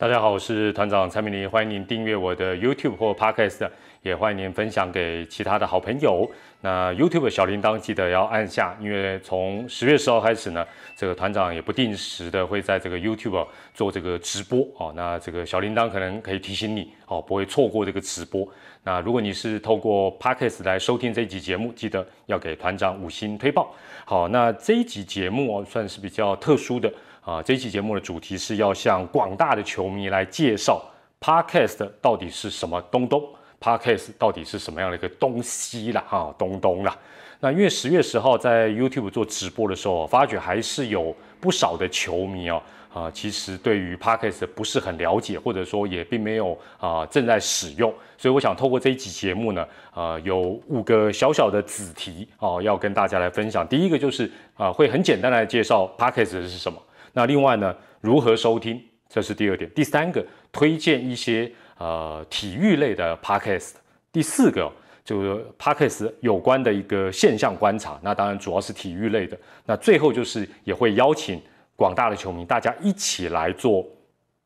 大家好，我是团长蔡明林，欢迎您订阅我的 YouTube 或 Podcast，也欢迎您分享给其他的好朋友。那 YouTube 小铃铛记得要按下，因为从十月十号开始呢，这个团长也不定时的会在这个 YouTube 做这个直播哦。那这个小铃铛可能可以提醒你哦，不会错过这个直播。那如果你是透过 Podcast 来收听这一集节目，记得要给团长五星推报。好，那这一集节目哦，算是比较特殊的。啊，这一期节目的主题是要向广大的球迷来介绍 Podcast 到底是什么东东，Podcast 到底是什么样的一个东西啦，哈，东东啦。那因为十月十号在 YouTube 做直播的时候，发觉还是有不少的球迷哦，啊，其实对于 Podcast 不是很了解，或者说也并没有啊正在使用，所以我想透过这一集节目呢，啊，有五个小小的子题哦，要跟大家来分享。第一个就是啊，会很简单来介绍 Podcast 是什么。那另外呢，如何收听？这是第二点。第三个，推荐一些呃体育类的 podcast。第四个，就是 podcast 有关的一个现象观察。那当然主要是体育类的。那最后就是也会邀请广大的球迷，大家一起来做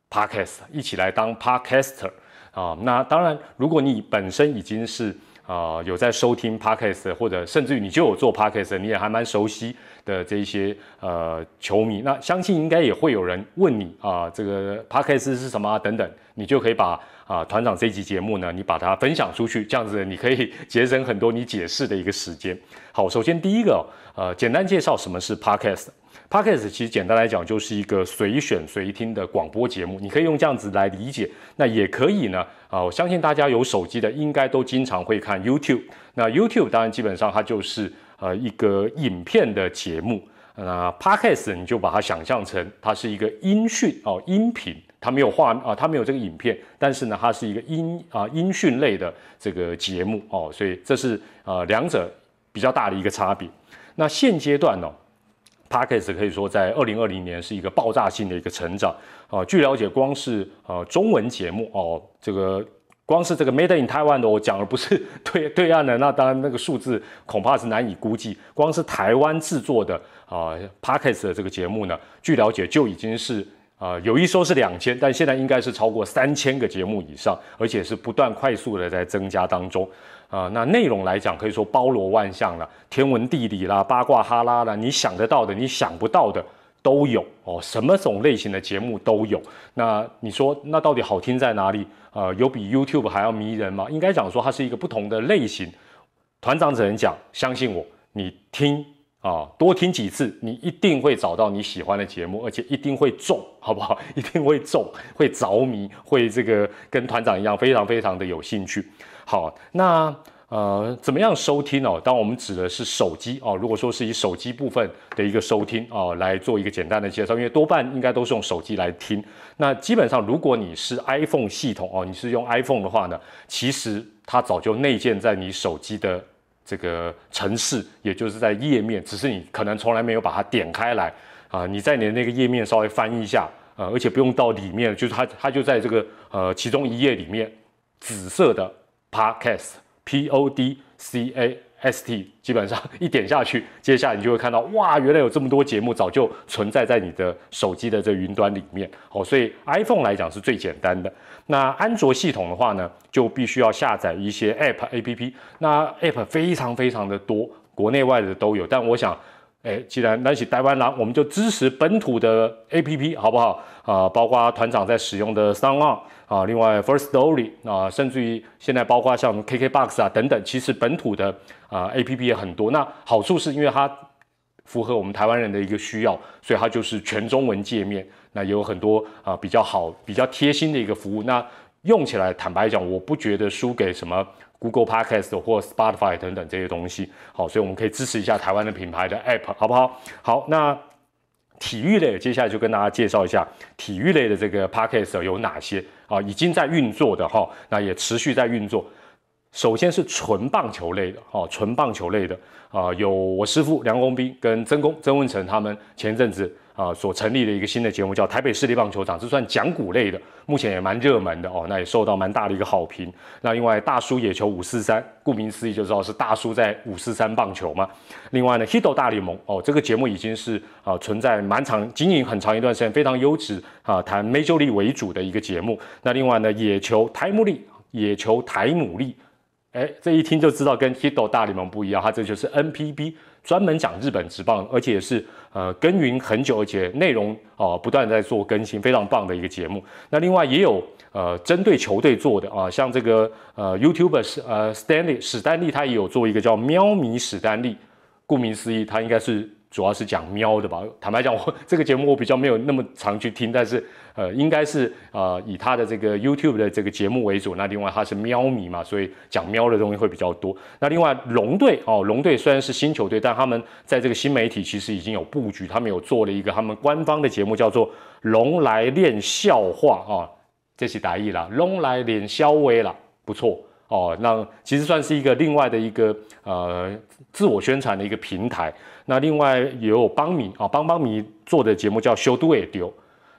podcast，一起来当 podcaster 啊。那当然，如果你本身已经是啊有在收听 podcast，或者甚至于你就有做 podcast，你也还蛮熟悉。的这一些呃球迷，那相信应该也会有人问你啊，这个 p a 斯 k e s 是什么啊等等，你就可以把啊团长这集节目呢，你把它分享出去，这样子你可以节省很多你解释的一个时间。好，首先第一个呃，简单介绍什么是 podcast。Podcast 其实简单来讲就是一个随选随听的广播节目，你可以用这样子来理解。那也可以呢啊，我相信大家有手机的应该都经常会看 YouTube。那 YouTube 当然基本上它就是。呃，一个影片的节目，那 podcast 你就把它想象成它是一个音讯哦，音频，它没有画啊，它没有这个影片，但是呢，它是一个音啊音讯类的这个节目哦，所以这是呃两者比较大的一个差别。那现阶段呢 p a c k e s 可以说在二零二零年是一个爆炸性的一个成长啊。据了解，光是呃中文节目哦，这个。光是这个 Made in Taiwan 的，我讲的不是 对对岸的，那当然那个数字恐怕是难以估计。光是台湾制作的啊 p a d k a s 的这个节目呢，据了解就已经是啊有一说是两千，但现在应该是超过三千个节目以上，而且是不断快速的在增加当中啊。那内容来讲，可以说包罗万象了，天文地理啦、八卦哈拉啦，你想得到的、你想不到的都有哦，什么种类型的节目都有。那你说那到底好听在哪里？呃，有比 YouTube 还要迷人吗？应该讲说它是一个不同的类型。团长只能讲，相信我，你听啊，多听几次，你一定会找到你喜欢的节目，而且一定会中，好不好？一定会中，会着迷，会这个跟团长一样，非常非常的有兴趣。好，那。呃，怎么样收听哦？当我们指的是手机哦，如果说是以手机部分的一个收听哦来做一个简单的介绍，因为多半应该都是用手机来听。那基本上，如果你是 iPhone 系统哦，你是用 iPhone 的话呢，其实它早就内建在你手机的这个城市，也就是在页面，只是你可能从来没有把它点开来啊。你在你的那个页面稍微翻一下啊，而且不用到里面，就是它它就在这个呃其中一页里面，紫色的 Podcast。P O D C A S T，基本上 一点下去，接下来你就会看到，哇，原来有这么多节目早就存在在你的手机的这云端里面。哦，所以 iPhone 来讲是最简单的。那安卓系统的话呢，就必须要下载一些 App A P P。那 App 非常非常的多，国内外的都有。但我想，哎，既然那起台湾狼，我们就支持本土的 A P P，好不好？啊，包括团长在使用的 Sound。啊，另外 First Story 啊，甚至于现在包括像 KKBox 啊等等，其实本土的啊 APP 也很多。那好处是因为它符合我们台湾人的一个需要，所以它就是全中文界面。那也有很多啊比较好、比较贴心的一个服务。那用起来坦白讲，我不觉得输给什么 Google Podcast 或 Spotify 等等这些东西。好，所以我们可以支持一下台湾的品牌的 App，好不好？好，那。体育类，接下来就跟大家介绍一下体育类的这个 podcast 有哪些啊？已经在运作的哈，那也持续在运作。首先是纯棒球类的哈，纯棒球类的啊，有我师傅梁公斌跟曾公曾文成他们前阵子啊所成立的一个新的节目，叫台北市立棒球场，这算讲古类的，目前也蛮热门的哦，那也受到蛮大的一个好评。那另外大叔野球五四三，顾名思义就知道是大叔在五四三棒球嘛。另外呢，Hito 大联盟哦，这个节目已经是啊存在蛮长经营很长一段时间，非常优质啊，谈 Major League 为主的一个节目。那另外呢，野球台姆利，野球台姆利。哎，这一听就知道跟 Hito 大联盟不一样，它这就是 NPB，专门讲日本职棒，而且是呃耕耘很久，而且内容哦不断在做更新，非常棒的一个节目。那另外也有呃针对球队做的啊，像这个呃 YouTuber 是呃 Stanley 史丹利，他也有做一个叫喵迷史丹利，顾名思义，他应该是。主要是讲喵的吧？坦白讲，我这个节目我比较没有那么常去听，但是呃，应该是呃以他的这个 YouTube 的这个节目为主。那另外他是喵迷嘛，所以讲喵的东西会比较多。那另外龙队哦，龙队虽然是新球队，但他们在这个新媒体其实已经有布局，他们有做了一个他们官方的节目，叫做《龙来练笑话》啊，这是打意啦，龙来练笑威啦，不错哦。那其实算是一个另外的一个呃自我宣传的一个平台。那另外也有帮迷啊，帮帮迷做的节目叫修都也丢，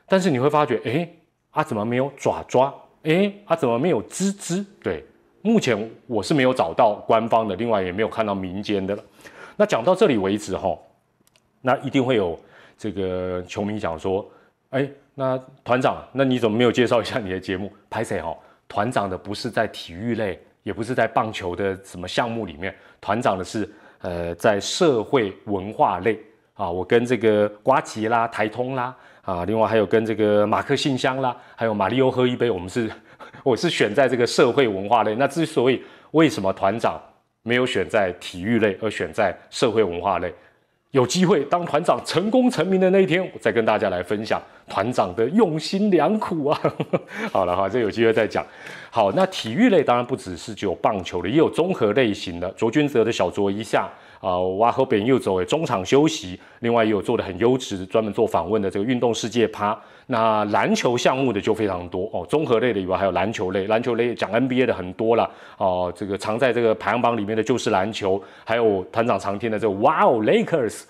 但是你会发觉，哎，啊怎么没有爪爪？哎，啊怎么没有吱吱？对，目前我是没有找到官方的，另外也没有看到民间的了。那讲到这里为止哈，那一定会有这个球迷讲说，哎，那团长，那你怎么没有介绍一下你的节目？拍谁哈？团长的不是在体育类，也不是在棒球的什么项目里面，团长的是。呃，在社会文化类啊，我跟这个瓜吉啦、台通啦啊，另外还有跟这个马克信箱啦，还有马里欧喝一杯，我们是 我是选在这个社会文化类。那之所以为什么团长没有选在体育类，而选在社会文化类？有机会当团长成功成名的那一天，我再跟大家来分享团长的用心良苦啊！好了哈，这有机会再讲。好，那体育类当然不只是只有棒球的，也有综合类型的。卓君泽的小卓一下啊，哇和北又走，中场休息。另外也有做的很优质，专门做访问的这个运动世界趴。那篮球项目的就非常多哦，综合类的以外还有篮球类，篮球类讲 NBA 的很多了哦。这个藏在这个排行榜里面的就是篮球，还有团长常听的这个哇哦 Lakers，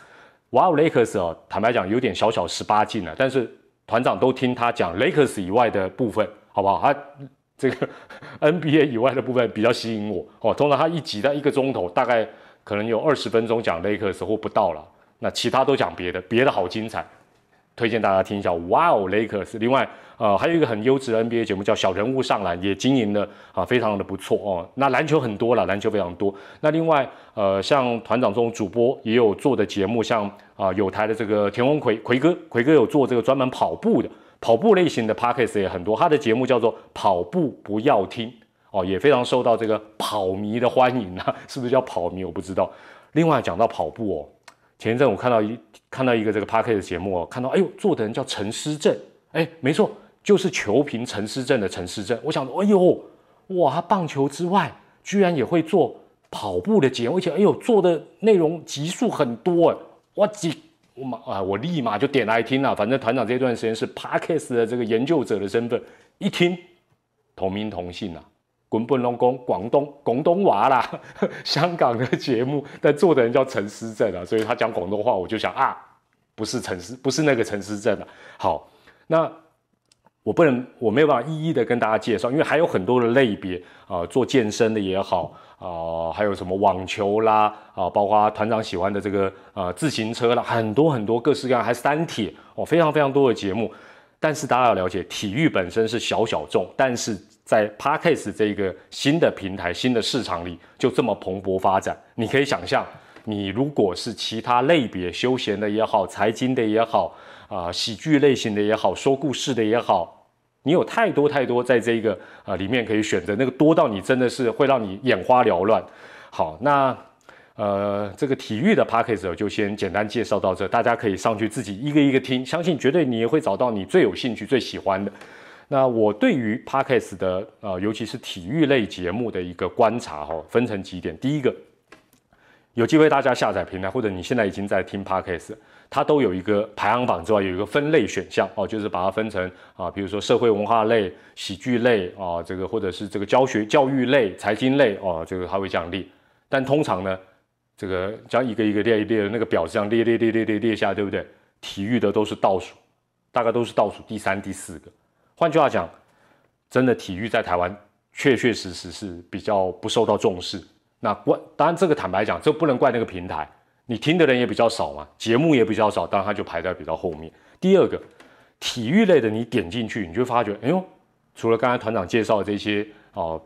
哇哦 Lakers 哦，坦白讲有点小小十八禁了，但是团长都听他讲 Lakers 以外的部分，好不好？他这个 NBA 以外的部分比较吸引我哦。通常他一集在一个钟头，大概可能有二十分钟讲 Lakers 或不到了，那其他都讲别的，别的好精彩。推荐大家听一下，哇哦，Lakers。另外，呃，还有一个很优质的 NBA 节目叫《小人物上篮》，也经营的啊，非常的不错哦。那篮球很多了，篮球非常多。那另外，呃，像团长这种主播也有做的节目，像啊，有台的这个田文奎奎哥，奎哥有做这个专门跑步的跑步类型的 Podcast 也很多。他的节目叫做《跑步不要听》哦，也非常受到这个跑迷的欢迎啊，是不是叫跑迷？我不知道。另外讲到跑步哦。前一阵我看到一看到一个这个 p a r k 的节目哦，看到哎呦做的人叫陈思正，哎没错，就是球评陈思正的陈思正。我想哎呦哇，他棒球之外居然也会做跑步的节目，而且哎呦做的内容集数很多哎，哇几我马啊我立马就点来听了。反正团长这段时间是 parks 的这个研究者的身份，一听同名同姓啊。滚滚龙宫，广东广东娃啦，香港的节目，但做的人叫陈思正啊，所以他讲广东话，我就想啊，不是陈思，不是那个陈思正啊。好，那我不能，我没有办法一一的跟大家介绍，因为还有很多的类别啊，做健身的也好啊，还有什么网球啦啊，包括团长喜欢的这个呃自行车啦，很多很多各式各样，还三铁哦，非常非常多的节目。但是大家要了解，体育本身是小小众，但是。在 Parkes 这个新的平台、新的市场里，就这么蓬勃发展。你可以想象，你如果是其他类别、休闲的也好、财经的也好、啊喜剧类型的也好、说故事的也好，你有太多太多在这个啊里面可以选择，那个多到你真的是会让你眼花缭乱。好，那呃这个体育的 p a c k a g e 就先简单介绍到这，大家可以上去自己一个一个听，相信绝对你也会找到你最有兴趣、最喜欢的。那我对于 Podcast 的呃，尤其是体育类节目的一个观察哈，分成几点。第一个，有机会大家下载平台，或者你现在已经在听 Podcast，它都有一个排行榜之外，有一个分类选项哦，就是把它分成啊，比如说社会文化类、喜剧类啊，这个或者是这个教学教育类、财经类哦，这个它会这样列。但通常呢，这个将一个一个列一列的那个表这样列列列列列列下，对不对？体育的都是倒数，大概都是倒数第三、第四个。换句话讲，真的体育在台湾确确实实是比较不受到重视。那怪当然这个坦白讲，这不能怪那个平台，你听的人也比较少嘛，节目也比较少，当然它就排在比较后面。第二个，体育类的你点进去，你就发觉，哎呦，除了刚才团长介绍的这些哦。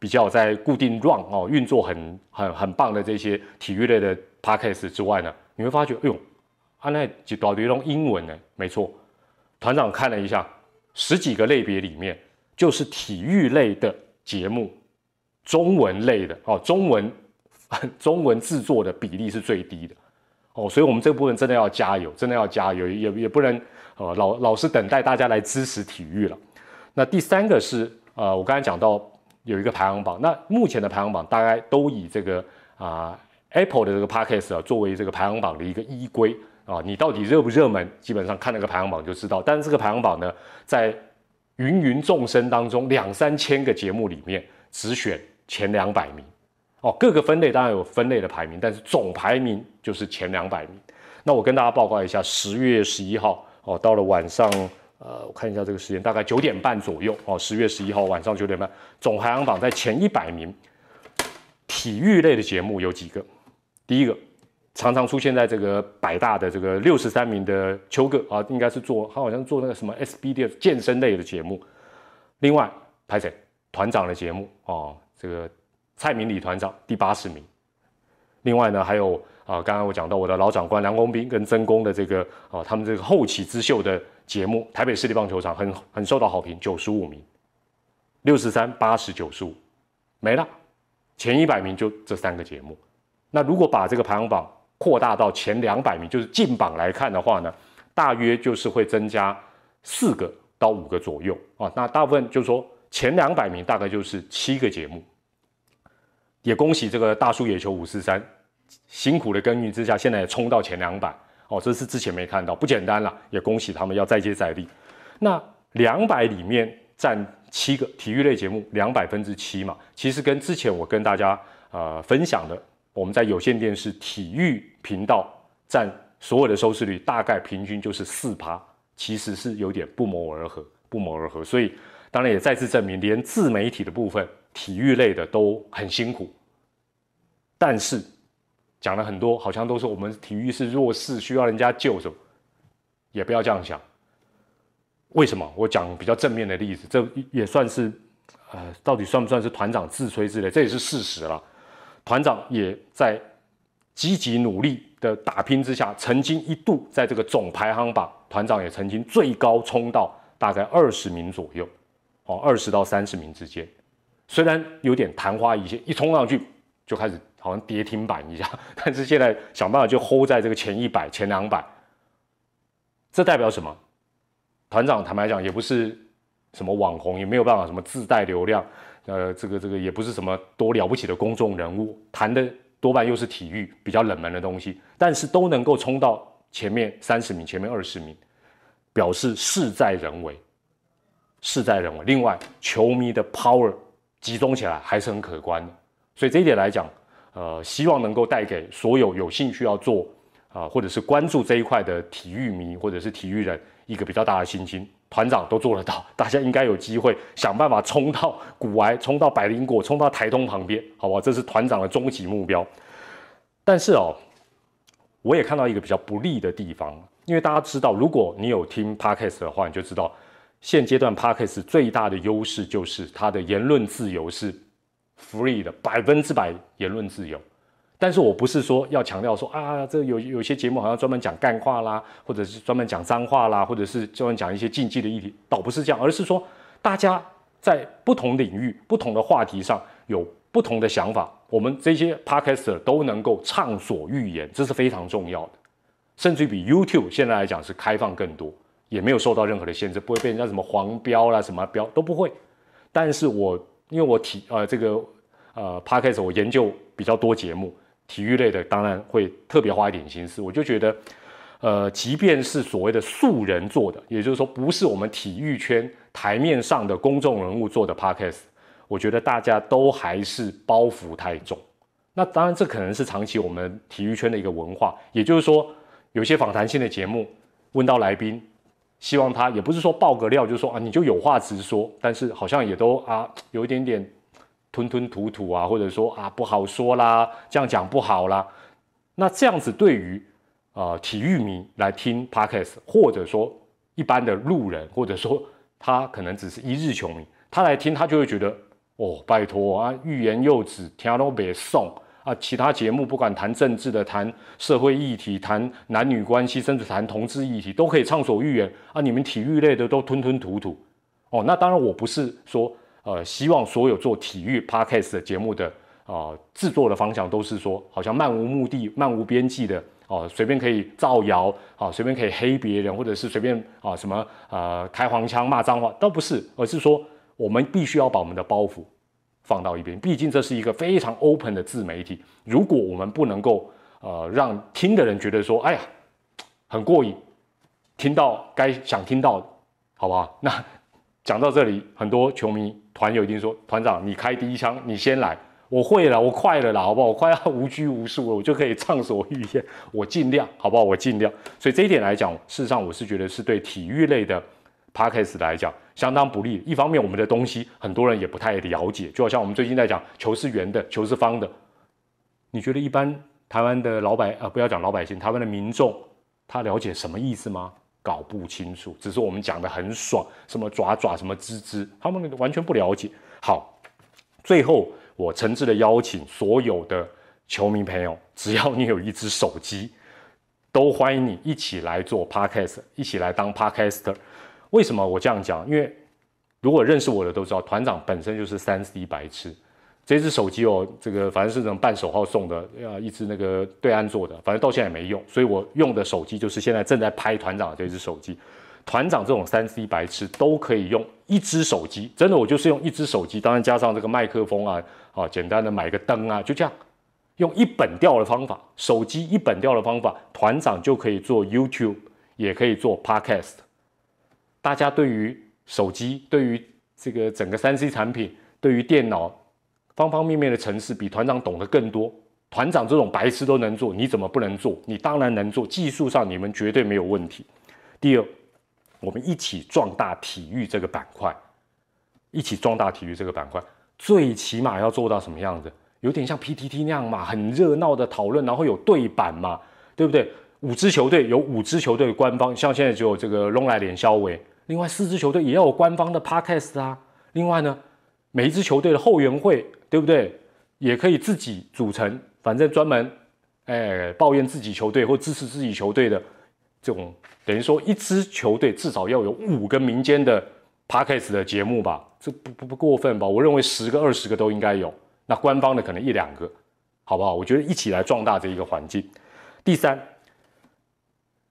比较在固定 run 哦运作很很很棒的这些体育类的 podcast 之外呢，你会发觉，哎呦，啊那几多堆用英文呢？没错，团长看了一下，十几个类别里面，就是体育类的节目，中文类的哦，中文 中文制作的比例是最低的哦，所以我们这部分真的要加油，真的要加油，也也不能呃老老是等待大家来支持体育了。那第三个是呃，我刚才讲到。有一个排行榜，那目前的排行榜大概都以这个啊 Apple 的这个 Podcast 啊作为这个排行榜的一个依归啊，你到底热不热门，基本上看那个排行榜就知道。但是这个排行榜呢，在芸芸众生当中，两三千个节目里面只选前两百名哦。各个分类当然有分类的排名，但是总排名就是前两百名。那我跟大家报告一下，十月十一号哦，到了晚上。呃，我看一下这个时间，大概九点半左右哦。十月十一号晚上九点半，总排行榜在前一百名，体育类的节目有几个？第一个，常常出现在这个百大的这个六十三名的秋哥啊，应该是做他好像做那个什么 SBD 健身类的节目。另外，拍谁团长的节目哦，这个蔡明礼团长第八十名。另外呢，还有啊，刚刚我讲到我的老长官梁公斌跟曾公的这个啊，他们这个后起之秀的。节目台北市立棒球场很很受到好评，九十五名，六十三、八十、九十五，没了，前一百名就这三个节目。那如果把这个排行榜扩大到前两百名，就是进榜来看的话呢，大约就是会增加四个到五个左右啊。那大部分就是说前两百名大概就是七个节目。也恭喜这个大叔野球五四三，辛苦的耕耘之下，现在也冲到前两百。哦，这是之前没看到，不简单了，也恭喜他们要再接再厉。那两百里面占七个体育类节目，两百分之七嘛，其实跟之前我跟大家呃分享的，我们在有线电视体育频道占所有的收视率，大概平均就是四趴，其实是有点不谋而合，不谋而合。所以当然也再次证明，连自媒体的部分，体育类的都很辛苦，但是。讲了很多，好像都是我们体育是弱势，需要人家救着，也不要这样想。为什么？我讲比较正面的例子，这也算是，呃，到底算不算是团长自吹自擂？这也是事实了。团长也在积极努力的打拼之下，曾经一度在这个总排行榜，团长也曾经最高冲到大概二十名左右，哦，二十到三十名之间。虽然有点昙花一现，一冲上去就开始。好像跌停板一样，但是现在想办法就 hold 在这个前一百、前两百，这代表什么？团长坦白讲也不是什么网红，也没有办法什么自带流量，呃，这个这个也不是什么多了不起的公众人物，谈的多半又是体育比较冷门的东西，但是都能够冲到前面三十名、前面二十名，表示事在人为，事在人为。另外，球迷的 power 集中起来还是很可观的，所以这一点来讲。呃，希望能够带给所有有兴趣要做啊，或者是关注这一块的体育迷或者是体育人一个比较大的信心。团长都做得到，大家应该有机会想办法冲到古埃，冲到百灵果，冲到台东旁边，好不好？这是团长的终极目标。但是哦，我也看到一个比较不利的地方，因为大家知道，如果你有听 Parkes 的话，你就知道现阶段 Parkes 最大的优势就是它的言论自由是。free 的百分之百言论自由，但是我不是说要强调说啊，这有有些节目好像专门讲干话啦，或者是专门讲脏话啦，或者是专门讲一些禁忌的议题，倒不是这样，而是说大家在不同领域、不同的话题上有不同的想法，我们这些 podcaster 都能够畅所欲言，这是非常重要的，甚至于比 YouTube 现在来讲是开放更多，也没有受到任何的限制，不会被人家什么黄标啦、什么标都不会，但是我。因为我体呃这个呃 p a d k a s 我研究比较多节目，体育类的当然会特别花一点心思。我就觉得，呃，即便是所谓的素人做的，也就是说不是我们体育圈台面上的公众人物做的 p a d k a s 我觉得大家都还是包袱太重。那当然这可能是长期我们体育圈的一个文化，也就是说有些访谈性的节目，问到来宾，希望他也不是说爆个料，就是说啊你就有话直说，但是好像也都啊有一点点吞吞吐吐啊，或者说啊不好说啦，这样讲不好啦。那这样子对于呃体育迷来听 podcast，或者说一般的路人，或者说他可能只是一日球迷，他来听他就会觉得哦拜托啊欲言又止，听都别送。啊，其他节目不管谈政治的、谈社会议题、谈男女关系，甚至谈同志议题，都可以畅所欲言啊。你们体育类的都吞吞吐吐哦。那当然，我不是说呃，希望所有做体育 podcast 的节目的啊制作的方向都是说，好像漫无目的、漫无边际的哦，随便可以造谣啊，随便可以黑别人，或者是随便啊什么啊开黄腔、骂脏话，都不是，而是说我们必须要把我们的包袱。放到一边，毕竟这是一个非常 open 的自媒体。如果我们不能够呃让听的人觉得说，哎呀，很过瘾，听到该想听到的，好不好？那讲到这里，很多球迷团友一定说，团长你开第一枪，你先来，我会了，我快了啦，好不好？我快要无拘无束了，我就可以畅所欲言，我尽量，好不好？我尽量。所以这一点来讲，事实上我是觉得是对体育类的 podcast 来讲。相当不利。一方面，我们的东西很多人也不太了解，就好像我们最近在讲球是圆的，球是方的。你觉得一般台湾的老百啊，不要讲老百姓，台湾的民众，他了解什么意思吗？搞不清楚。只是我们讲的很爽，什么爪爪，什么吱吱，他们完全不了解。好，最后我诚挚的邀请所有的球迷朋友，只要你有一只手机，都欢迎你一起来做 podcast，一起来当 podcaster。为什么我这样讲？因为如果认识我的都知道，团长本身就是三 C 白痴。这只手机哦，这个反正是这种半手号送的，啊，一只那个对岸做的，反正到现在也没用。所以我用的手机就是现在正在拍团长的这只手机。团长这种三 C 白痴都可以用一只手机，真的，我就是用一只手机，当然加上这个麦克风啊，啊，简单的买个灯啊，就这样，用一本调的方法，手机一本调的方法，团长就可以做 YouTube，也可以做 Podcast。大家对于手机、对于这个整个三 C 产品、对于电脑方方面面的城市，比团长懂得更多。团长这种白痴都能做，你怎么不能做？你当然能做，技术上你们绝对没有问题。第二，我们一起壮大体育这个板块，一起壮大体育这个板块，最起码要做到什么样子？有点像 PTT 那样嘛，很热闹的讨论，然后有对版嘛，对不对？五支球队有五支球队的官方，像现在只有这个龙来连肖伟。另外四支球队也要有官方的 podcast 啊。另外呢，每一支球队的后援会，对不对？也可以自己组成，反正专门，哎，抱怨自己球队或支持自己球队的这种，等于说一支球队至少要有五个民间的 podcast 的节目吧？这不不不过分吧？我认为十个二十个都应该有。那官方的可能一两个，好不好？我觉得一起来壮大这一个环境。第三。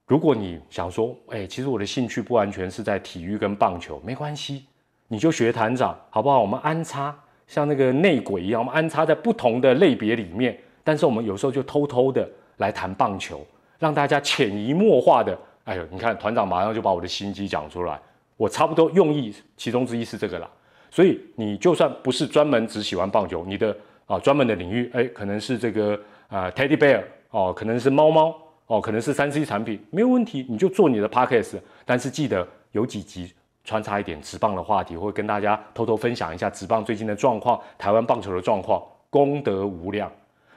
如果你想说，哎，其实我的兴趣不完全是在体育跟棒球，没关系，你就学团长，好不好？我们安插像那个内鬼一样，我们安插在不同的类别里面，但是我们有时候就偷偷的来谈棒球，让大家潜移默化的，哎呦，你看团长马上就把我的心机讲出来，我差不多用意其中之一是这个啦。所以你就算不是专门只喜欢棒球，你的啊专门的领域，哎，可能是这个啊 Teddy Bear 哦，可能是猫猫。哦，可能是三 C 产品没有问题，你就做你的 podcast，但是记得有几集穿插一点直棒的话题，或跟大家偷偷分享一下直棒最近的状况，台湾棒球的状况，功德无量，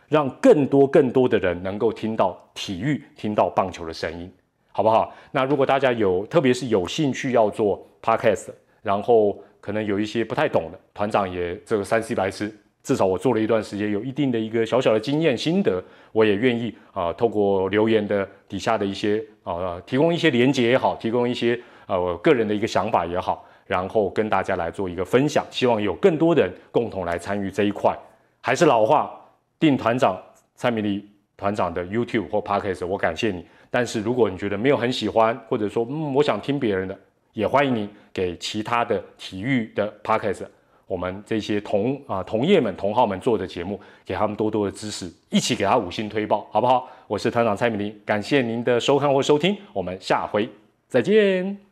让更多更多的人能够听到体育，听到棒球的声音，好不好？那如果大家有，特别是有兴趣要做 podcast，然后可能有一些不太懂的，团长也这个三 C 白痴。至少我做了一段时间，有一定的一个小小的经验心得，我也愿意啊，透过留言的底下的一些啊，提供一些连接也好，提供一些呃我个人的一个想法也好，然后跟大家来做一个分享，希望有更多人共同来参与这一块。还是老话，定团长蔡明丽团长的 YouTube 或 Podcast，我感谢你。但是如果你觉得没有很喜欢，或者说嗯，我想听别人的，也欢迎你给其他的体育的 Podcast。我们这些同啊同业们同好们做的节目，给他们多多的支持，一起给他五星推爆，好不好？我是团长蔡明林，感谢您的收看或收听，我们下回再见。